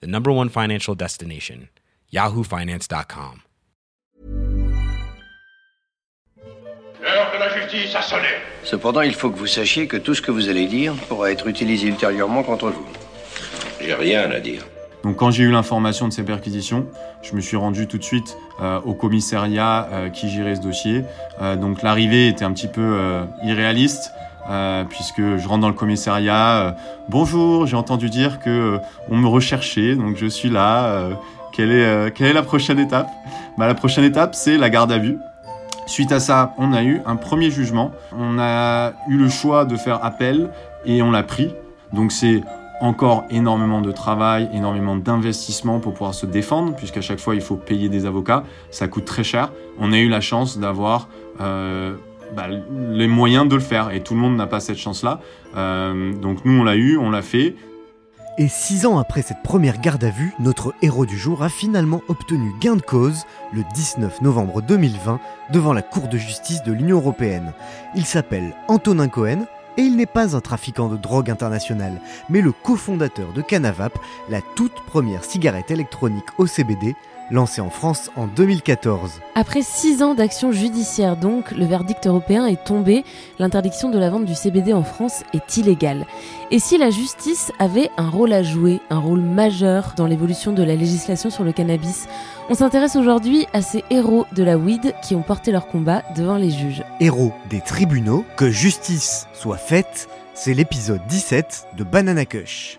the number one financial destination, yahoofinance.com. L'heure de la justice a sonné. Cependant, il faut que vous sachiez que tout ce que vous allez dire pourra être utilisé ultérieurement contre vous. J'ai rien à dire. Donc quand j'ai eu l'information de ces perquisitions, je me suis rendu tout de suite euh, au commissariat euh, qui gérait ce dossier. Euh, donc l'arrivée était un petit peu euh, irréaliste. Euh, puisque je rentre dans le commissariat, euh, bonjour, j'ai entendu dire que euh, on me recherchait, donc je suis là. quelle est la prochaine étape? Bah, la prochaine étape, c'est la garde à vue. Suite à ça, on a eu un premier jugement. On a eu le choix de faire appel et on l'a pris. Donc c'est encore énormément de travail, énormément d'investissement pour pouvoir se défendre, puisqu'à chaque fois il faut payer des avocats, ça coûte très cher. On a eu la chance d'avoir bah, les moyens de le faire, et tout le monde n'a pas cette chance-là. Euh, donc nous on l'a eu, on l'a fait. Et six ans après cette première garde à vue, notre héros du jour a finalement obtenu gain de cause le 19 novembre 2020 devant la Cour de justice de l'Union européenne. Il s'appelle Antonin Cohen et il n'est pas un trafiquant de drogue international, mais le cofondateur de Canavap, la toute première cigarette électronique au CBD, lancée en France en 2014. Après six ans d'action judiciaire donc, le verdict européen est tombé, l'interdiction de la vente du CBD en France est illégale. Et si la justice avait un rôle à jouer, un rôle majeur dans l'évolution de la législation sur le cannabis, on s'intéresse aujourd'hui à ces héros de la weed qui ont porté leur combat devant les juges. Héros des tribunaux, que justice soit faite, c'est l'épisode 17 de Banana Kush.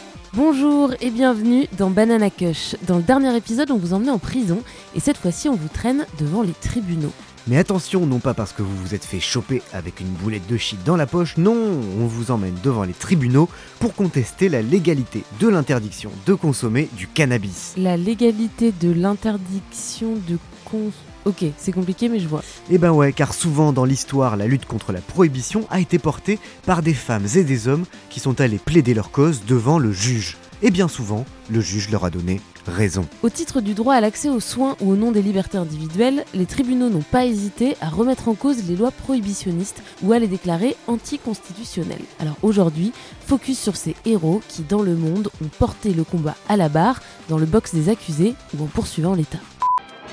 Bonjour et bienvenue dans Banana Kush. Dans le dernier épisode, on vous emmenait en prison et cette fois-ci, on vous traîne devant les tribunaux. Mais attention, non pas parce que vous vous êtes fait choper avec une boulette de shit dans la poche, non, on vous emmène devant les tribunaux pour contester la légalité de l'interdiction de consommer du cannabis. La légalité de l'interdiction de cons... Ok, c'est compliqué mais je vois. Eh ben ouais, car souvent dans l'histoire, la lutte contre la prohibition a été portée par des femmes et des hommes qui sont allés plaider leur cause devant le juge. Et bien souvent, le juge leur a donné raison. Au titre du droit à l'accès aux soins ou au nom des libertés individuelles, les tribunaux n'ont pas hésité à remettre en cause les lois prohibitionnistes ou à les déclarer anticonstitutionnelles. Alors aujourd'hui, focus sur ces héros qui, dans le monde, ont porté le combat à la barre, dans le box des accusés ou en poursuivant l'État.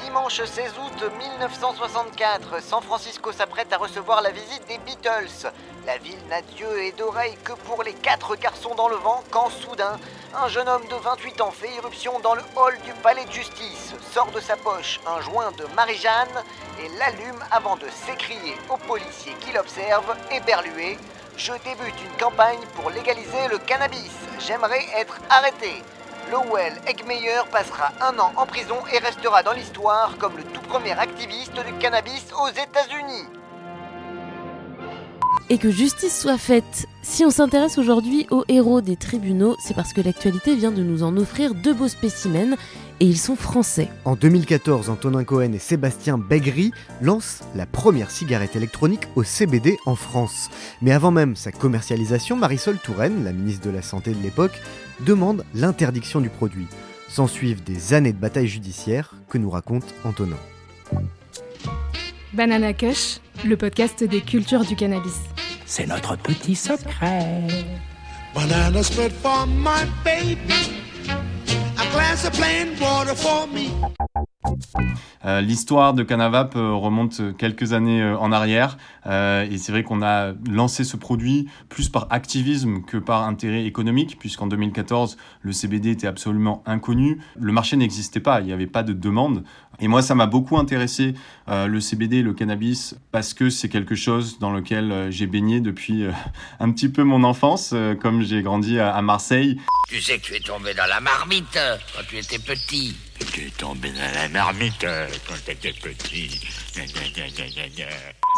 Dimanche 16 août 1964, San Francisco s'apprête à recevoir la visite des Beatles. La ville n'a d'yeux et d'oreilles que pour les quatre garçons dans le vent quand soudain, un jeune homme de 28 ans fait irruption dans le hall du palais de justice, sort de sa poche un joint de Marie-Jeanne et l'allume avant de s'écrier aux policiers qui l'observent, éberlué Je débute une campagne pour légaliser le cannabis. J'aimerais être arrêté. Lowell Eggmeyer passera un an en prison et restera dans l'histoire comme le tout premier activiste du cannabis aux États-Unis. Et que justice soit faite. Si on s'intéresse aujourd'hui aux héros des tribunaux, c'est parce que l'actualité vient de nous en offrir deux beaux spécimens et ils sont français. En 2014, Antonin Cohen et Sébastien Begri lancent la première cigarette électronique au CBD en France. Mais avant même sa commercialisation, Marisol Touraine, la ministre de la Santé de l'époque, demande l'interdiction du produit. S'ensuivent des années de bataille judiciaire que nous raconte Antonin. Banana Kush, le podcast des cultures du cannabis. C'est notre petit secret. Banana split for my baby. A glass of plain water for me. Euh, L'histoire de Canavap euh, remonte quelques années euh, en arrière et c'est vrai qu'on a lancé ce produit plus par activisme que par intérêt économique puisqu'en 2014 le CBD était absolument inconnu, le marché n'existait pas, il n'y avait pas de demande et moi ça m'a beaucoup intéressé le CBD, le cannabis parce que c'est quelque chose dans lequel j'ai baigné depuis un petit peu mon enfance comme j'ai grandi à, à Marseille. Tu sais que tu es tombé dans la marmite quand tu étais petit. Tombé dans la marmite quand.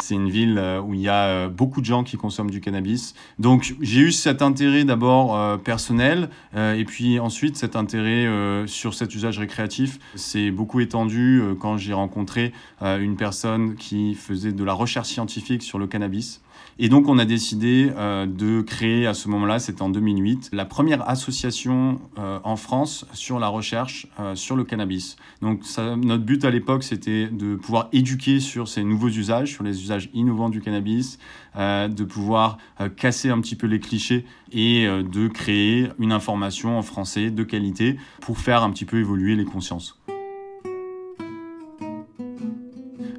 C'est une ville euh, où il y a euh, beaucoup de gens qui consomment du cannabis. Donc j'ai eu cet intérêt d'abord euh, personnel euh, et puis ensuite cet intérêt euh, sur cet usage récréatif. C'est beaucoup étendu euh, quand j'ai rencontré euh, une personne qui faisait de la recherche scientifique sur le cannabis. Et donc on a décidé euh, de créer à ce moment-là, c'était en 2008, la première association euh, en France sur la recherche euh, sur le cannabis. Donc notre but à l'époque, c'était de pouvoir éduquer sur ces nouveaux usages, sur les usages innovants du cannabis, de pouvoir casser un petit peu les clichés et de créer une information en français de qualité pour faire un petit peu évoluer les consciences.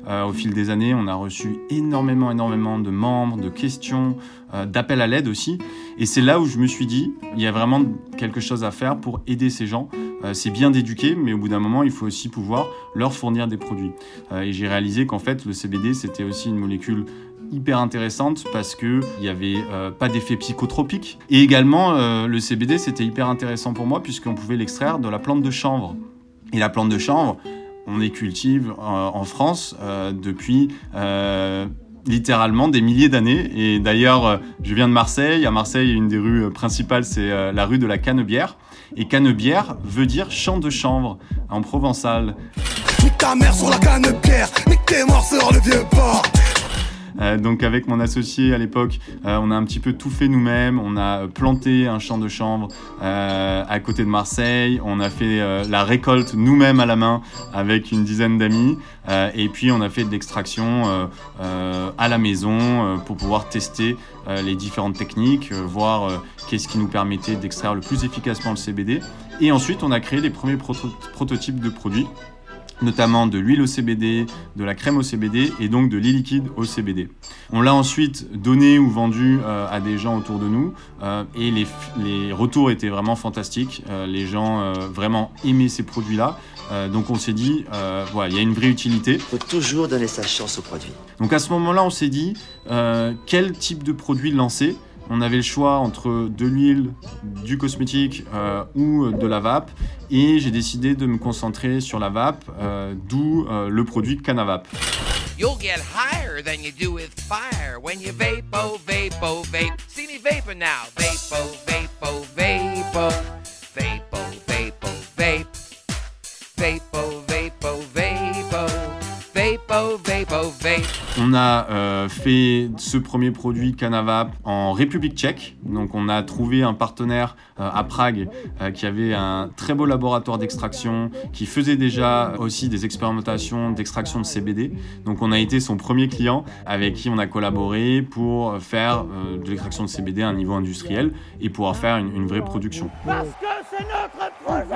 Euh, au fil des années, on a reçu énormément, énormément de membres, de questions, euh, d'appels à l'aide aussi. Et c'est là où je me suis dit, il y a vraiment quelque chose à faire pour aider ces gens. Euh, c'est bien d'éduquer, mais au bout d'un moment, il faut aussi pouvoir leur fournir des produits. Et j'ai réalisé qu'en fait, le CBD, c'était aussi une molécule hyper intéressante parce que il y avait pas d'effet psychotropique et également le CBD c'était hyper intéressant pour moi puisqu'on pouvait l'extraire de la plante de chanvre et la plante de chanvre on les cultive euh, en France euh, depuis euh, littéralement des milliers d'années. Et d'ailleurs, je viens de Marseille. À Marseille, une des rues principales, c'est la rue de la Canebière. Et Canebière veut dire champ de chanvre en provençal. Euh, donc avec mon associé à l'époque, euh, on a un petit peu tout fait nous-mêmes. On a planté un champ de chanvre euh, à côté de Marseille. On a fait la récolte nous-mêmes à la main avec une dizaine d'amis. Et puis on a fait de l'extraction à la maison pour pouvoir tester les différentes techniques, voir qu'est-ce qui nous permettait d'extraire le plus efficacement le CBD. Et ensuite on a créé les premiers proto- prototypes de produits notamment de l'huile au CBD, de la crème au CBD et donc de l'eau liquide au CBD. On l'a ensuite donné ou vendu euh, à des gens autour de nous euh, et les, les retours étaient vraiment fantastiques. Euh, les gens vraiment aimaient ces produits-là. Donc on s'est dit, voilà, il y a une vraie utilité. faut toujours donner sa chance au produit. Donc à ce moment-là, on s'est dit quel type de produit lancer? On avait le choix entre de l'huile, du cosmétique euh, ou de la vape. Et j'ai décidé de me concentrer sur la vape, euh, d'où euh, le produit Canavap. You'll get higher than you do with fire when you vapo, vapo, vape. See me vapor now. Vapo, vapo, vapo. Vapo, vapo, vape. Vapo, On a euh, fait ce premier produit Canavap en République tchèque. Donc on a trouvé un partenaire euh, à Prague euh, qui avait un très beau laboratoire d'extraction, qui faisait déjà aussi des expérimentations d'extraction de CBD. Donc on a été son premier client avec qui on a collaboré pour faire de l'extraction de CBD à un niveau industriel et pouvoir faire une, une vraie production. Parce que c'est notre projet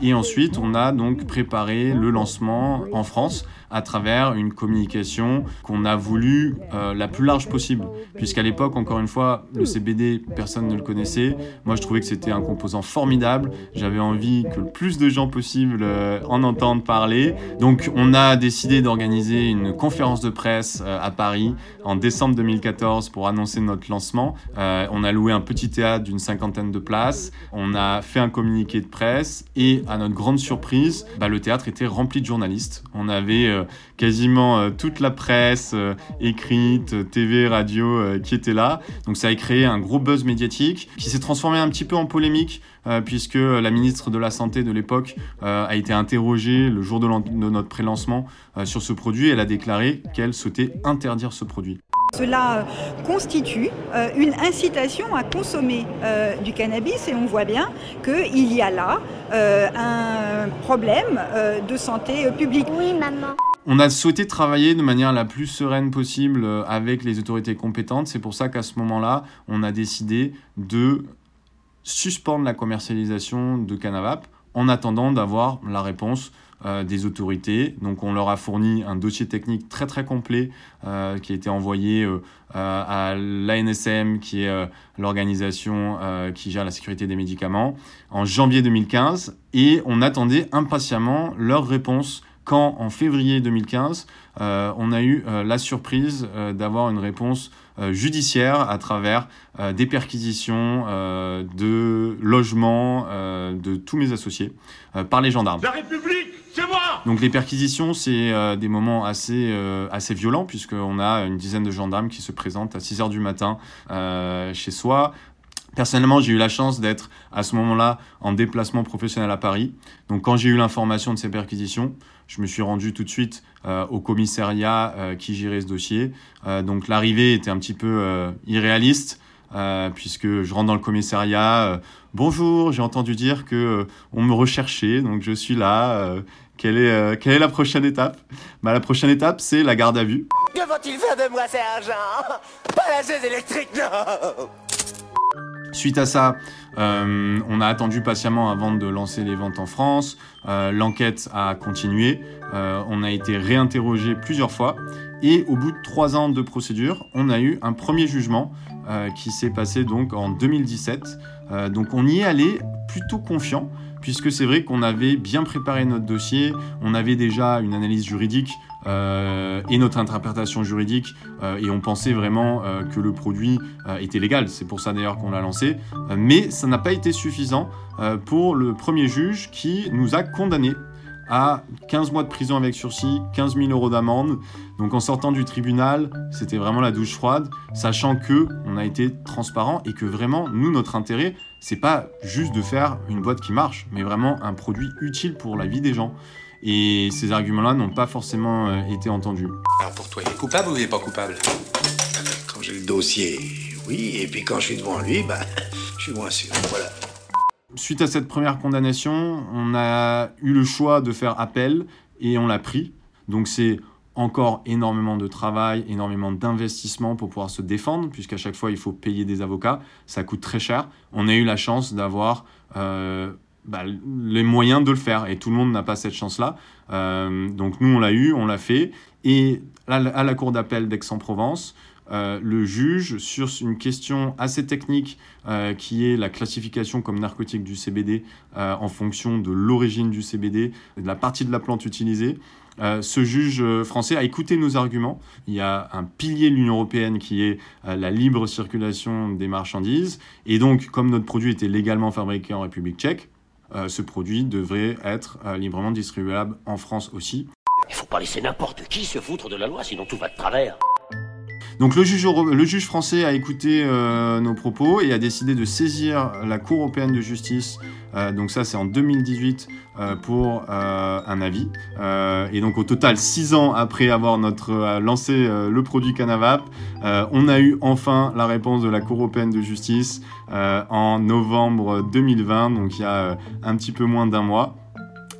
Et ensuite, on a donc préparé le lancement en France à travers une communication qu'on a voulu euh, la plus large possible. Puisqu'à l'époque, encore une fois, le CBD, personne ne le connaissait. Moi, je trouvais que c'était un composant formidable. J'avais envie que le plus de gens possible euh, en entendent parler. Donc, on a décidé d'organiser une conférence de presse euh, à Paris en décembre 2014 pour annoncer notre lancement. On a loué un petit théâtre d'une cinquantaine de places. On a fait un communiqué de presse et à notre grande surprise, bah, le théâtre était rempli de journalistes. On avait quasiment euh, toute la presse euh, écrite, euh, TV, radio euh, qui était là. Donc ça a créé un gros buzz médiatique qui s'est transformé un petit peu en polémique euh, puisque la ministre de la Santé de l'époque euh, a été interrogée le jour de, notre pré-lancement euh, sur ce produit. Elle a déclaré qu'elle souhaitait interdire ce produit. Cela euh, constitue euh, une incitation à consommer euh, du cannabis et on voit bien qu'il y a là euh, un problème euh, de santé euh, publique. Oui, maman. On a souhaité travailler de manière la plus sereine possible euh, avec les autorités compétentes. C'est pour ça qu'à ce moment-là, on a décidé de suspendre la commercialisation de Canavap en attendant d'avoir la réponse euh, des autorités. Donc on leur a fourni un dossier technique très très complet euh, qui a été envoyé à l'ANSM, qui est l'organisation qui gère la sécurité des médicaments, en janvier 2015. Et on attendait impatiemment leur réponse quand en février 2015, on a eu la surprise d'avoir une réponse judiciaire à travers des perquisitions de logements de tous mes associés par les gendarmes. La République c'est moi Donc les perquisitions, c'est euh, des moments assez, euh, assez violents, puisqu'on a une dizaine de gendarmes qui se présentent à 6 heures du matin euh, chez soi. Personnellement, j'ai eu la chance d'être à ce moment-là en déplacement professionnel à Paris. Donc quand j'ai eu l'information de ces perquisitions, je me suis rendu tout de suite au commissariat qui gérait ce dossier. donc l'arrivée était un petit peu irréaliste. puisque je rentre dans le commissariat. Bonjour, j'ai entendu dire que on me recherchait, donc je suis là. Quelle est, euh, la prochaine étape? Bah, La prochaine étape, c'est la garde à vue. Que vont-ils faire de moi, sergent? Pas la électrique, non Suite à ça, euh, on a attendu patiemment avant de lancer les ventes en France. Euh, L'enquête a continué. Euh, on a été réinterrogé plusieurs fois. Et au bout de trois ans de procédure, on a eu un premier jugement qui s'est passé donc en 2017. Euh, donc on y est allé plutôt confiant puisque c'est vrai qu'on avait bien préparé notre dossier, on avait déjà une analyse juridique euh, et notre interprétation juridique, euh, et on pensait vraiment euh, que le produit était légal. C'est pour ça d'ailleurs qu'on l'a lancé. mais ça n'a pas été suffisant pour le premier juge qui nous a condamnés à 15 mois de prison avec sursis, 15 000 euros d'amende. Donc en sortant du tribunal, c'était vraiment la douche froide, sachant que on a été transparent et que vraiment nous notre intérêt, c'est pas juste de faire une boîte qui marche, mais vraiment un produit utile pour la vie des gens. Et ces arguments-là n'ont pas forcément euh, été entendus. Alors pour toi, il est coupable ou il est pas coupable? Quand j'ai le dossier, oui, et puis quand je suis devant lui, bah, je suis moins sûr. Voilà. Suite à cette première condamnation, on a eu le choix de faire appel et on l'a pris. Donc c'est encore énormément de travail, énormément d'investissement pour pouvoir se défendre, puisqu'à chaque fois il faut payer des avocats, ça coûte très cher. On a eu la chance d'avoir euh, bah, les moyens de le faire, et tout le monde n'a pas cette chance-là. Euh, donc nous on l'a eu, on l'a fait, et à la cour d'appel d'Aix-en-Provence, euh, le juge sur une question assez technique euh, qui est la classification comme narcotique du CBD en fonction de l'origine du CBD, de la partie de la plante utilisée. ce juge français a écouté nos arguments. Il y a un pilier de l'Union européenne qui est la libre circulation des marchandises. Et donc, comme notre produit était légalement fabriqué en République tchèque, ce produit devrait être librement distribuable en France aussi. Il faut pas laisser n'importe qui se foutre de la loi, sinon tout va de travers. Donc le juge, le juge français a écouté euh, nos propos et a décidé de saisir la Cour européenne de justice. Euh, donc ça c'est en 2018 euh, pour un avis. et donc au total, six ans après avoir lancé le produit Canavap, on a eu enfin la réponse de la Cour européenne de justice en novembre 2020, donc il y a un petit peu moins d'un mois.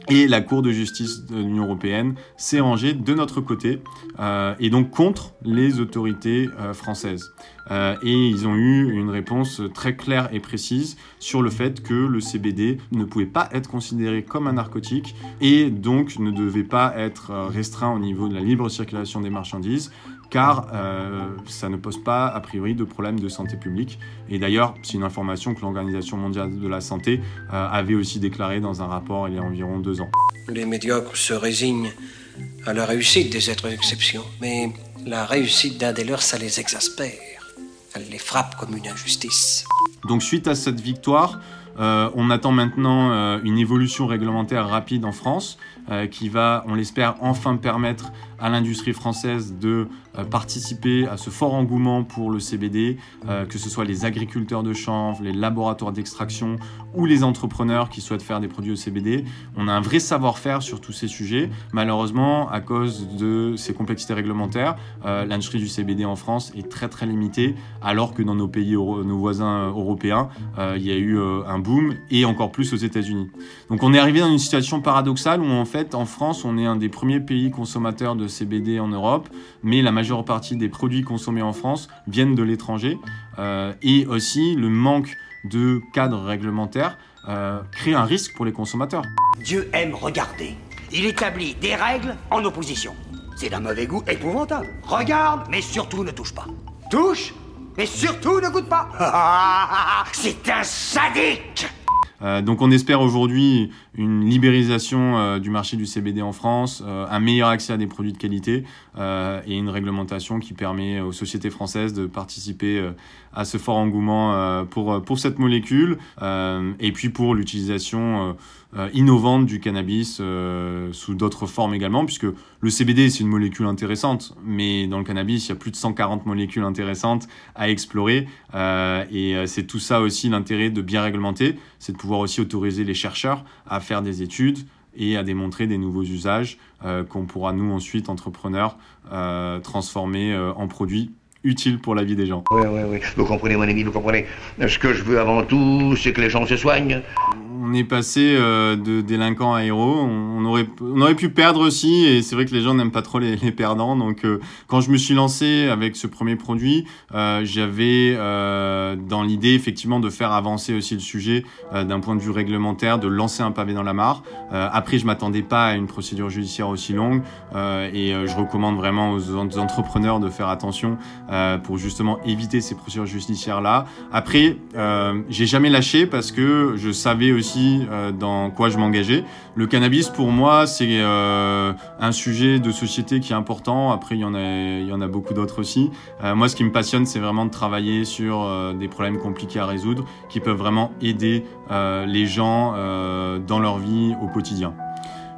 Et la Cour de justice de l'Union européenne s'est rangée de notre côté euh, et donc contre les autorités euh, françaises. Euh, et ils ont eu une réponse très claire et précise sur le fait que le CBD ne pouvait pas être considéré comme un narcotique et donc ne devait pas être restreint au niveau de la libre circulation des marchandises car euh, ça ne pose pas a priori de problème de santé publique. Et d'ailleurs, c'est une information que l'Organisation mondiale de la santé euh, avait aussi déclarée dans un rapport il y a environ deux ans. Les médiocres se résignent à la réussite des êtres d'exception, mais la réussite d'un des leurs, ça les exaspère. Elle les frappe comme une injustice. Donc suite à cette victoire, euh, on attend maintenant une évolution réglementaire rapide en France qui va, on l'espère, enfin permettre à l'industrie française de euh, participer à ce fort engouement pour le CBD, euh, que ce soit les agriculteurs de chanvre, les laboratoires d'extraction ou les entrepreneurs qui souhaitent faire des produits au CBD. On a un vrai savoir-faire sur tous ces sujets. Malheureusement, à cause de ces complexités réglementaires, euh, l'industrie du CBD en France est très très limitée, alors que dans nos pays, nos voisins européens, il y a eu un boom et encore plus aux États-Unis. Donc on est arrivé dans une situation paradoxale où en fait en France on est un des premiers pays consommateurs de CBD en Europe, mais la majeure partie des produits consommés en France viennent de l'étranger. Euh, et aussi le manque de cadre réglementaire euh, crée un risque pour les consommateurs. Dieu aime regarder. Il établit des règles en opposition. C'est d'un mauvais goût épouvantable. Regarde, mais surtout ne touche pas. Touche, mais surtout ne goûte pas. C'est un sadique Euh, donc on espère aujourd'hui une libéralisation euh, du marché du CBD en France, euh, un meilleur accès à des produits de qualité et une réglementation qui permet aux sociétés françaises de participer à ce fort engouement pour, cette molécule et puis pour l'utilisation euh, euh, innovante du cannabis euh, sous d'autres formes également, puisque le CBD c'est une molécule intéressante, mais dans le cannabis il y a plus de 140 molécules intéressantes à explorer euh, et c'est tout ça aussi l'intérêt de bien réglementer, c'est de pouvoir aussi autoriser les chercheurs à faire des études et à démontrer des nouveaux usages qu'on pourra nous ensuite entrepreneurs transformer en produits utiles pour la vie des gens. Oui, oui, oui. Vous comprenez, mon ami, vous comprenez. Ce que je veux avant tout, c'est que les gens se soignent. On est passé euh, de délinquant à héros. On, aurait, on aurait pu perdre aussi, et c'est vrai que les gens n'aiment pas trop les, les perdants. Donc, euh, quand je me suis lancé avec ce premier produit, euh, j'avais euh, dans l'idée effectivement de faire avancer aussi le sujet euh, d'un point de vue réglementaire, de lancer un pavé dans la mare. Euh, après, je m'attendais pas à une procédure judiciaire aussi longue, et je recommande vraiment aux, entrepreneurs de faire attention pour justement éviter ces procédures judiciaires là. Après, j'ai jamais lâché parce que je savais aussi euh, dans quoi je m'engageais. Le cannabis pour moi c'est euh, un sujet de société qui est important. Après il y en a il y en a beaucoup d'autres aussi. Euh, moi ce qui me passionne c'est vraiment de travailler sur des problèmes compliqués à résoudre qui peuvent vraiment aider les gens dans leur vie au quotidien.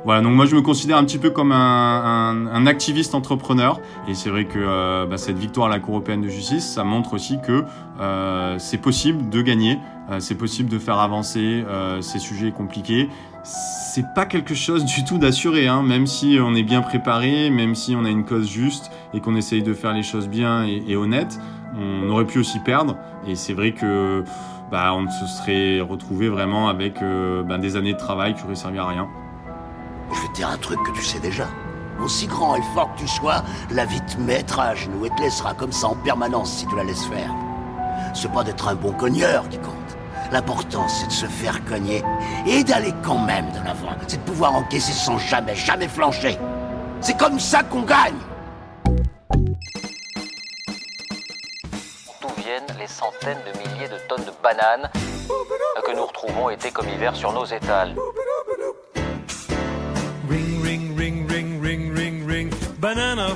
Voilà, donc moi je me considère un petit peu comme un, un, un activiste entrepreneur et c'est vrai que euh, bah, cette victoire à la Cour européenne de justice, ça montre aussi que euh, c'est possible de gagner, euh, c'est possible de faire avancer euh, ces sujets compliqués. C'est pas quelque chose du tout d'assuré, hein, même si on est bien préparé, même si on a une cause juste et qu'on essaye de faire les choses bien et, et honnêtes, on aurait pu aussi perdre et c'est vrai que bah, on se serait retrouvé vraiment avec euh, bah, des années de travail qui auraient servi à rien. Je vais te dire un truc que tu sais déjà. Aussi grand et fort que tu sois, la vie te mettra à genoux et te laissera comme ça en permanence si tu la laisses faire. C'est pas d'être un bon cogneur qui compte. L'important, c'est de se faire cogner et d'aller quand même de l'avant. C'est de pouvoir encaisser sans jamais, jamais flancher. C'est comme ça qu'on gagne. D'où viennent les centaines de milliers de tonnes de bananes que nous retrouvons été comme hiver sur nos étals? Banana.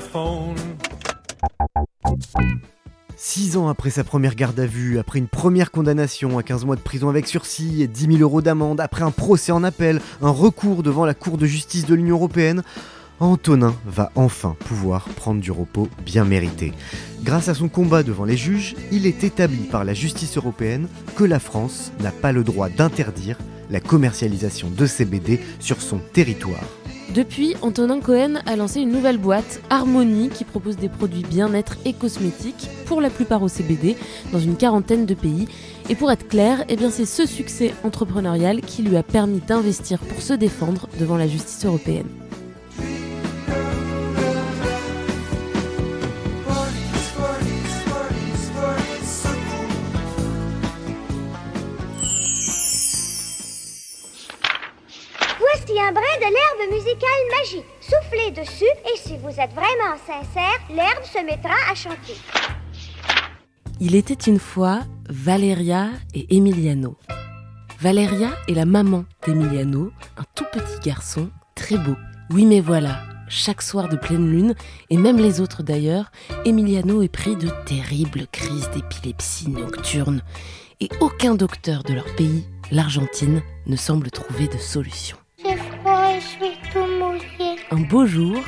Six ans après sa première garde à vue, après une première condamnation à 15 mois de prison avec sursis et 10 000 euros d'amende, après un procès en appel, un recours devant la Cour de justice de l'Union Européenne, Antonin va enfin pouvoir prendre du repos bien mérité. Grâce à son combat devant les juges, il est établi par la justice européenne que la France n'a pas le droit d'interdire la commercialisation de CBD sur son territoire. Depuis, Antonin Cohen a lancé une nouvelle boîte, Harmonie, qui propose des produits bien-être et cosmétiques, pour la plupart au CBD, dans une quarantaine de pays. Et pour être clair, eh c'est ce succès entrepreneurial qui lui a permis d'investir pour se défendre devant la justice européenne. Un brin de l'herbe musicale magique. Soufflez dessus et si vous êtes vraiment sincère, l'herbe se mettra à chanter. Il était une fois Valeria et Emiliano. Valeria est la maman d'Emiliano, un tout petit garçon très beau. Oui mais voilà, chaque soir de pleine lune, et même les autres d'ailleurs, Emiliano est pris de terribles crises d'épilepsie nocturne. Et aucun docteur de leur pays, l'Argentine, ne semble trouver de solution. Suis tout. Un beau jour,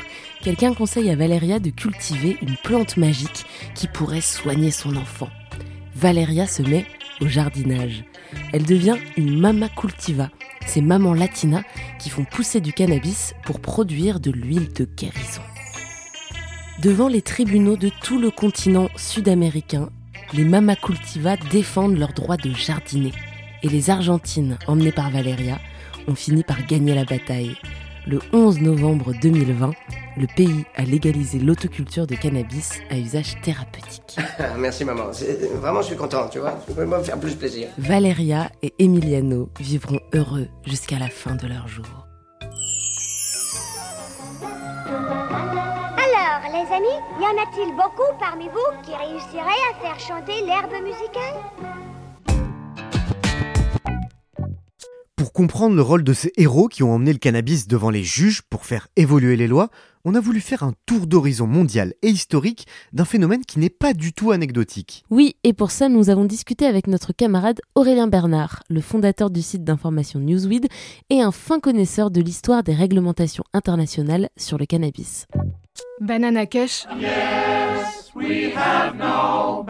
quelqu'un conseille à Valeria de cultiver une plante magique qui pourrait soigner son enfant. Valeria se met au jardinage. Elle devient une mama cultiva, ces mamans latinas qui font pousser du cannabis pour produire de l'huile de guérison. Devant les tribunaux de tout le continent sud-américain, les mama cultiva défendent leur droit de jardiner. Et les Argentines, emmenées par Valeria, ont fini par gagner la bataille. Le 11 novembre 2020, le pays a légalisé l'autoculture de cannabis à usage thérapeutique. Ah, merci maman, vraiment je suis content, tu vois, je peux me faire plus plaisir. Valeria et Emiliano vivront heureux jusqu'à la fin de leur jour. Alors les amis, y en a-t-il beaucoup parmi vous qui réussiraient à faire chanter l'herbe musicale? Pour comprendre le rôle de ces héros qui ont emmené le cannabis devant les juges pour faire évoluer les lois, on a voulu faire un tour d'horizon mondial et historique d'un phénomène qui n'est pas du tout anecdotique. Oui, et pour ça, nous avons discuté avec notre camarade Aurélien Bernard, le fondateur du site d'information Newsweed et un fin connaisseur de l'histoire des réglementations internationales sur le cannabis. Banana Kush. Yes, we have no.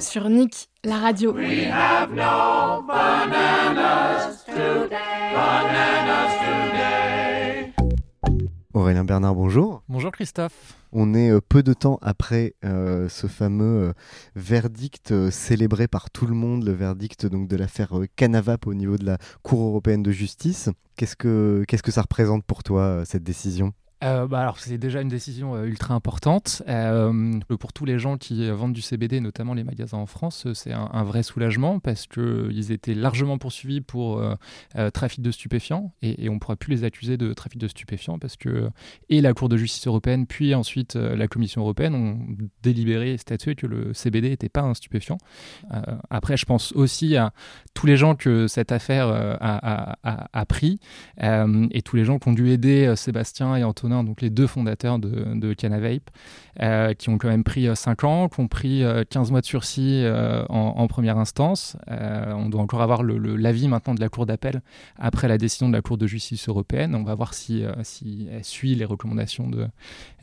Sur Nick, la radio. We have no bananas today. Bananas today. Aurélien Bernard, bonjour. Bonjour Christophe. On est euh, peu de temps après euh, ce fameux euh, verdict euh, célébré par tout le monde, le verdict donc de l'affaire Canavap au niveau de la Cour européenne de justice. Qu'est-ce que qu'est-ce que ça représente pour toi cette décision? Euh, bah alors c'est déjà une décision euh, ultra importante Euh, pour tous les gens qui vendent du CBD, notamment les magasins en France. C'est un, vrai soulagement parce que euh, ils étaient largement poursuivis pour trafic de stupéfiants et, on ne pourra plus les accuser de trafic de stupéfiants parce que et la Cour de justice européenne puis ensuite la Commission européenne ont délibéré et statué que le CBD n'était pas un stupéfiant. Après, je pense aussi à tous les gens que cette affaire a, a- a- pris et tous les gens qui ont dû aider Sébastien et Donc les deux fondateurs de, de Canavape, euh, qui ont quand même pris 5 ans, qui ont pris euh, 15 mois de sursis euh, en, première instance. Euh, on doit encore avoir l'avis maintenant de la Cour d'appel après la décision de la Cour de justice européenne. On va voir si, euh, elle suit les recommandations de,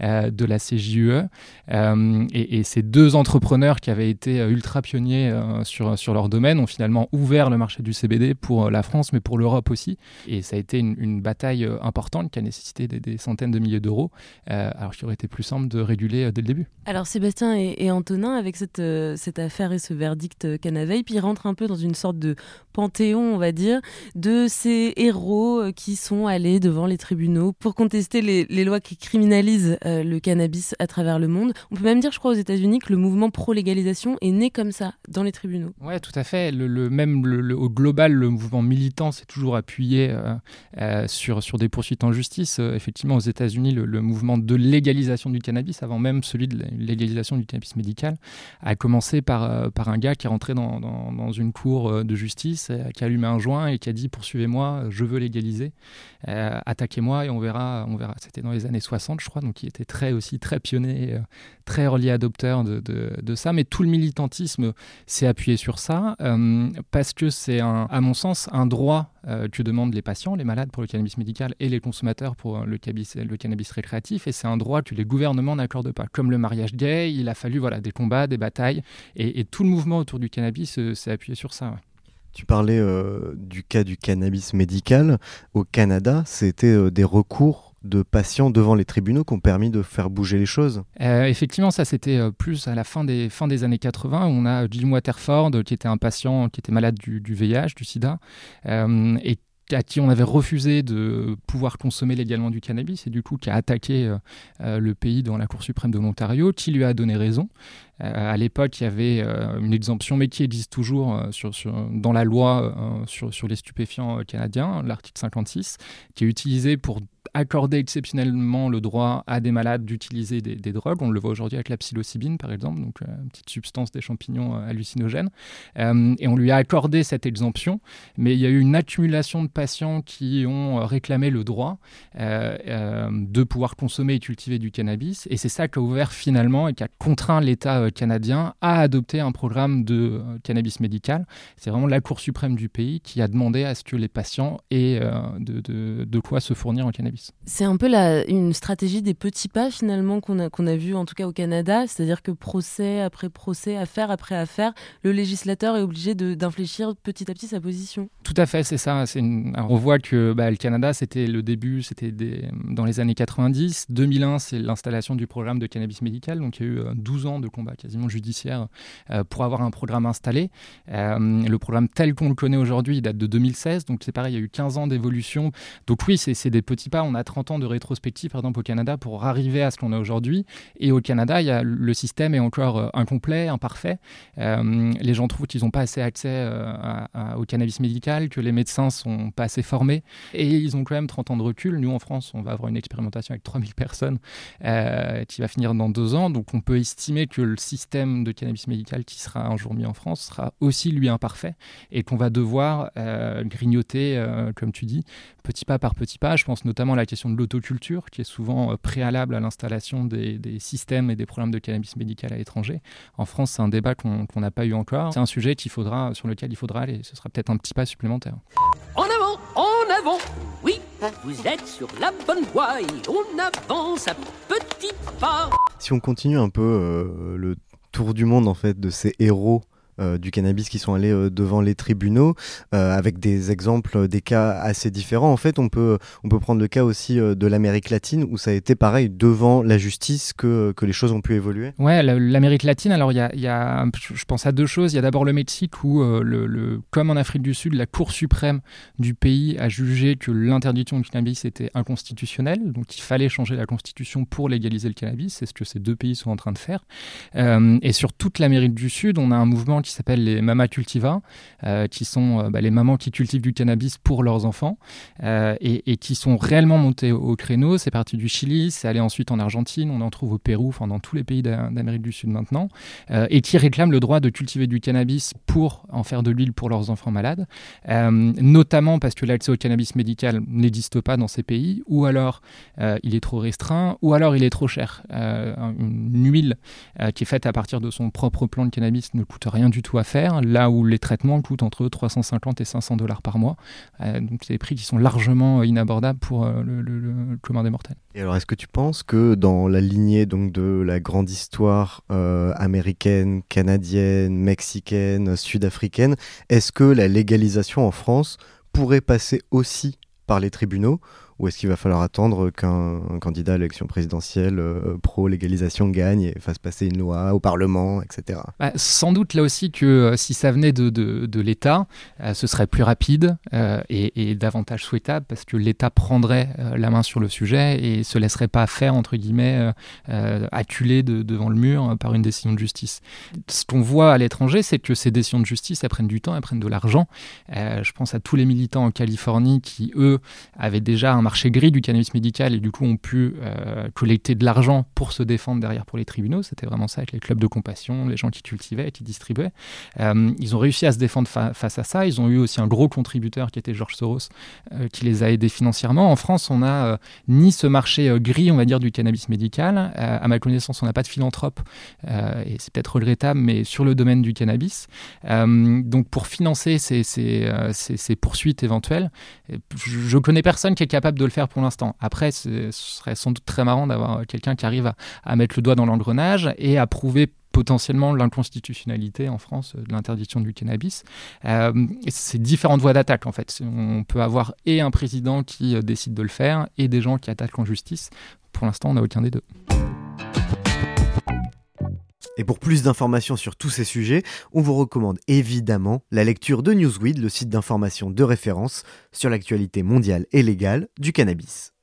euh, la CJUE. Euh, et, ces deux entrepreneurs qui avaient été euh, ultra pionniers euh, sur, leur domaine ont finalement ouvert le marché du CBD pour euh, la France, mais pour l'Europe aussi. Et ça a été une, bataille euh, importante qui a nécessité des, des centaines de milliers d'euros, euh, alors qu'il aurait été plus simple de réguler euh, dès le début. Alors Sébastien et, et Antonin, avec cette, euh, cette affaire et ce verdict euh, Canavape, ils rentrent un peu dans une sorte de panthéon, on va dire, de ces héros qui sont allés devant les tribunaux pour contester les, les lois qui criminalisent le cannabis à travers le monde. On peut même dire, je crois, aux États-Unis que le mouvement pro-légalisation est né comme ça, dans les tribunaux. Ouais, tout à fait. Le, le- même le- le- au global, le mouvement militant s'est toujours appuyé euh, euh, sur, sur des poursuites en justice. Euh, effectivement, aux États-Unis, le, le mouvement de légalisation du cannabis, avant même celui de légalisation du cannabis médical, a commencé par, euh, par un gars qui est rentré dans, dans- une cour euh, de justice, euh, qui a allumé un joint et qui a dit Poursuivez-moi, je veux légaliser, attaquez-moi et on verra. On verra. C'était dans les années 60, je crois, donc il était très aussi très pionnier, très early adopter de, de- ça. Mais tout le militantisme s'est appuyé sur ça euh, parce que c'est, à mon sens, un droit euh, que demandent les patients, les malades pour le cannabis médical et les consommateurs pour le cannabis, le cannabis récréatif. Et c'est un droit que les gouvernements n'accordent pas. Comme le mariage gay, il a fallu voilà, des combats, des batailles. Et, tout le mouvement autour du cannabis euh, s'est appuyé sur ça. Tu parlais du cas du cannabis médical. Au Canada, c'était des recours de patients devant les tribunaux qui ont permis de faire bouger les choses. Euh, effectivement, ça c'était euh, plus à la fin des, fin des années 80. Où on a Jim Waterford qui était un patient qui était malade du, VIH, du sida, euh, et à qui on avait refusé de pouvoir consommer légalement du cannabis et du coup qui a attaqué le pays dans la Cour suprême de l'Ontario, qui lui a donné raison. Euh, à l'époque, il y avait euh, une exemption, mais qui existe toujours euh, dans la loi sur, les stupéfiants canadiens, l'article 56, qui est utilisé pour accorder exceptionnellement le droit à des malades d'utiliser des, des drogues. On le voit aujourd'hui avec la psilocybine, par exemple, donc une petite substance des champignons hallucinogènes. Et on lui a accordé cette exemption, mais il y a eu une accumulation de patients qui ont réclamé le droit de pouvoir consommer et cultiver du cannabis. Et c'est ça qui a ouvert finalement et qui a contraint l'État euh, canadien à adopter un programme de euh, cannabis médical. C'est vraiment la Cour suprême du pays qui a demandé à ce que les patients aient euh, de, de- de quoi se fournir en cannabis. C'est un peu la, une stratégie des petits pas finalement qu'on a, qu'on a vu en tout cas au Canada, c'est-à-dire que procès après procès, affaire après affaire, le législateur est obligé de- d'infléchir petit à petit sa position. Tout à fait, c'est ça. C'est une- alors, on voit que bah, le Canada, c'était le début, c'était des- dans les années 90. 2001, c'est l'installation du programme de cannabis médical. Donc il y a eu euh, 12 ans de combat quasiment judiciaire euh, pour avoir un programme installé. Euh, le programme tel qu'on le connaît aujourd'hui date de 2016, donc c'est pareil, il y a eu 15 ans d'évolution. Donc oui, c'est des petits pas. On a 30 ans de rétrospective, par exemple, au Canada pour arriver à ce qu'on a aujourd'hui. Et au Canada, il y a, le système est encore euh, incomplet, imparfait. les gens trouvent qu'ils n'ont pas assez accès au cannabis médical, que les médecins sont pas assez formés. Et ils ont quand même 30 ans de recul. Nous, en France, on va avoir une expérimentation avec 3000 personnes qui va finir dans deux ans. Donc on peut estimer que le système de cannabis médical qui sera un jour mis en France sera aussi lui imparfait et qu'on va devoir euh, grignoter, euh, comme tu dis, petit pas par petit pas. Je pense notamment à la question de l'autoculture qui est souvent euh, préalable à l'installation des, systèmes et des programmes de cannabis médical à l'étranger. En France, c'est un débat qu'on n'a pas eu encore. C'est un sujet qu'il faudra, sur lequel il faudra aller. Ce sera peut-être un petit pas supplémentaire. En avant, en avant Oui, vous êtes sur la bonne voie et on avance à petits pas. Si on continue un peu euh, le tour du monde en fait de ces héros euh, du cannabis qui sont allés euh, devant les tribunaux, euh, avec des exemples, des cas assez différents. En fait, on peut, on peut prendre le cas aussi de l'Amérique latine, où ça a été pareil, devant la justice, que, que les choses ont pu évoluer. Ouais, l'Amérique latine, alors il y a, je pense à deux choses. Il y a d'abord le Mexique, où, le, comme en Afrique du Sud, la Cour suprême du pays a jugé que l'interdiction du cannabis était inconstitutionnelle, donc il fallait changer la constitution pour légaliser le cannabis. C'est ce que ces deux pays sont en train de faire. et sur toute l'Amérique du Sud, on a un mouvement qui s'appelle les Mama Cultiva, euh, qui sont euh, bah, les mamans qui cultivent du cannabis pour leurs enfants euh, et, qui sont réellement montées au, créneau. C'est parti du Chili, c'est allé ensuite en Argentine, on en trouve au Pérou, enfin dans tous les pays d'Amérique du Sud maintenant, et qui réclament le droit de cultiver du cannabis pour en faire de l'huile pour leurs enfants malades, notamment parce que l'accès au cannabis médical n'existe pas dans ces pays, ou alors il est trop restreint, ou alors il est trop cher. une huile qui est faite à partir de son propre plant de cannabis ne coûte rien du tout à faire, là où les traitements coûtent entre 350 et 500 dollars par mois. Euh, donc c'est des prix qui sont largement inabordables pour euh, le, commun des mortels. Et alors est-ce que tu penses que dans la lignée donc de la grande histoire euh, américaine, canadienne, mexicaine, sud-africaine, est-ce que la légalisation en France pourrait passer aussi par les tribunaux ou est-ce qu'il va falloir attendre qu'un candidat à l'élection présidentielle euh, pro-légalisation gagne et fasse passer une loi au Parlement, etc. Bah, sans doute là aussi que euh, si ça venait de, de, l'État, euh, ce serait plus rapide et, davantage souhaitable parce que l'État prendrait la main sur le sujet et se laisserait pas faire, entre guillemets, acculer devant le mur par une décision de justice. Ce qu'on voit à l'étranger, c'est que ces décisions de justice, elles prennent du temps, elles prennent de l'argent. je pense à tous les militants en Californie qui, eux, avaient déjà un marché gris du cannabis médical et du coup ont pu euh, collecter de l'argent pour se défendre derrière pour les tribunaux. C'était vraiment ça avec les clubs de compassion, les gens qui cultivaient et qui distribuaient. Euh, ils ont réussi à se défendre face à ça. Ils ont eu aussi un gros contributeur qui était Georges Soros euh, qui les a aidés financièrement. En France, on n'a ni ce marché gris, on va dire, du cannabis médical. à ma connaissance, on n'a pas de philanthrope et c'est peut-être regrettable, mais sur le domaine du cannabis. donc pour financer ces, ces, poursuites éventuelles, je connais personne qui est capable de le faire pour l'instant. Après, ce serait sans doute très marrant d'avoir quelqu'un qui arrive à, mettre le doigt dans l'engrenage et à prouver potentiellement l'inconstitutionnalité en France de l'interdiction du cannabis. Euh, c'est différentes voies d'attaque en fait. On peut avoir et un président qui euh, décide de le faire et des gens qui attaquent en justice. Pour l'instant, on n'a aucun des deux. Et pour plus d'informations sur tous ces sujets, on vous recommande évidemment la lecture de Newsweed, le site d'information de référence sur l'actualité mondiale et légale du cannabis.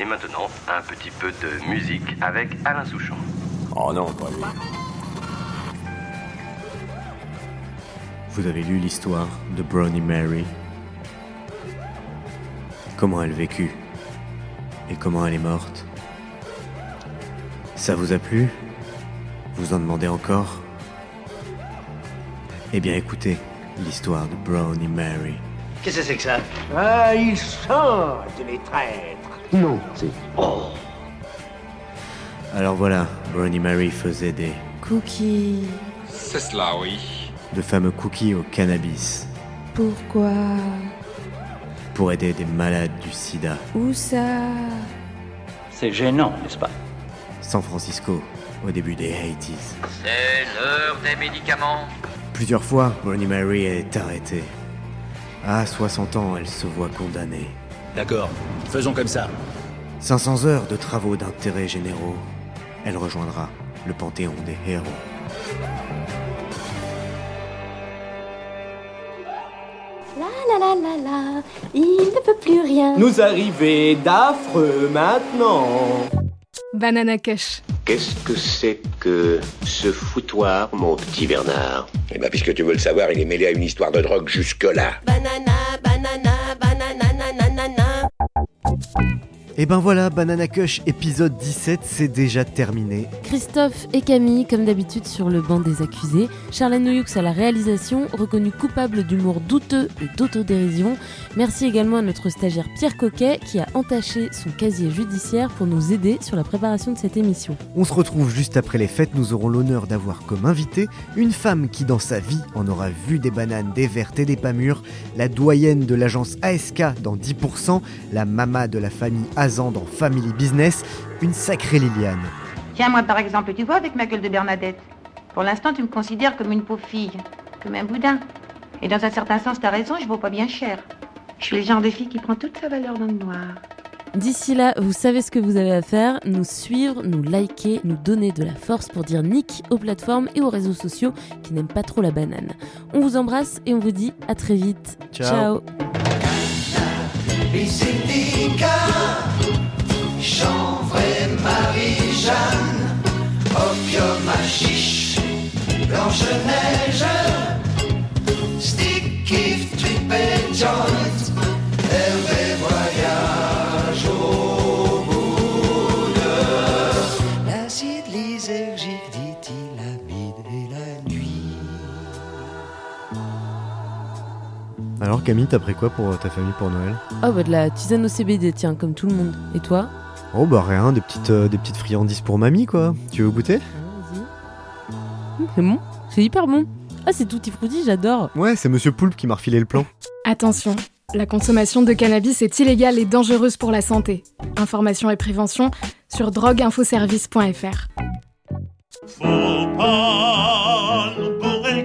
Et maintenant, un petit peu de musique avec Alain Souchon. Oh non, pas lui. Vous avez lu l'histoire de Brownie Mary? Comment elle vécut? Et comment elle est morte? Ça vous a plu? Vous en demandez encore Eh bien écoutez l'histoire de Brownie Mary. Qu'est-ce que c'est que ça? Ah, ils sortent, les traîtres Non, c'est... Oh Alors voilà, Brownie Mary faisait des... Cookies. C'est cela, oui. De fameux cookies au cannabis. Pourquoi? Pour aider des malades du sida. Où ça? C'est gênant, n'est-ce pas? San Francisco, au début des 80s. C'est l'heure des médicaments. Plusieurs fois, Bonnie Mary est arrêtée. À 60 ans, elle se voit condamnée. D'accord, faisons comme ça. 500 heures de travaux d'intérêt généraux. Elle rejoindra le panthéon des héros. La la la la la, il ne peut plus rien. Nous arriver d'affreux maintenant. Banana Cush. Qu'est-ce que c'est que ce foutoir, mon petit Bernard? Eh ben, puisque tu veux le savoir, il est mêlé à une histoire de drogue jusque-là. Banana, banana, banana, Et ben voilà, Banana Cush épisode 17, c'est déjà terminé. Christophe et Camille, comme d'habitude, sur le banc des accusés. Charlène Noyoux à la réalisation, reconnu coupable d'humour douteux et d'autodérision. Merci également à notre stagiaire Pierre Coquet qui a entaché son casier judiciaire pour nous aider sur la préparation de cette émission. On se retrouve juste après les fêtes, nous aurons l'honneur d'avoir comme invité une femme qui dans sa vie en aura vu des bananes, des vertes et des pas mûres, la doyenne de l'agence ASK dans 10%, la mama de la famille Azan dans Family Business, une sacrée Liliane. Tiens, moi par exemple, tu vois, avec ma gueule de Bernadette, pour l'instant, tu me considères comme une pauvre fille, comme un boudin. Et dans un certain sens, t'as raison, je vaux pas bien cher. Je suis le genre de fille qui prend toute sa valeur dans le noir. D'ici là, vous savez ce que vous avez à faire, nous suivre, nous liker, nous donner de la force pour dire nick aux plateformes et aux réseaux sociaux qui n'aiment pas trop la banane. On vous embrasse et on vous dit à très vite. Ciao. Alors Camille, t'as pris quoi pour ta famille pour Noël? Oh bah de la tisane au CBD, tiens, comme tout le monde. Et toi? Oh bah rien, des petites, euh, des petites friandises pour mamie quoi. Tu veux goûter? Hum, C'est bon, c'est hyper bon. Ah, c'est tutti frutti, j'adore. Ouais, c'est Monsieur Poulpe qui m'a refilé le plan. Attention, la consommation de cannabis est illégale et dangereuse pour la santé. Information et prévention sur drogueinfoservice.fr. Faut pas nous bourrer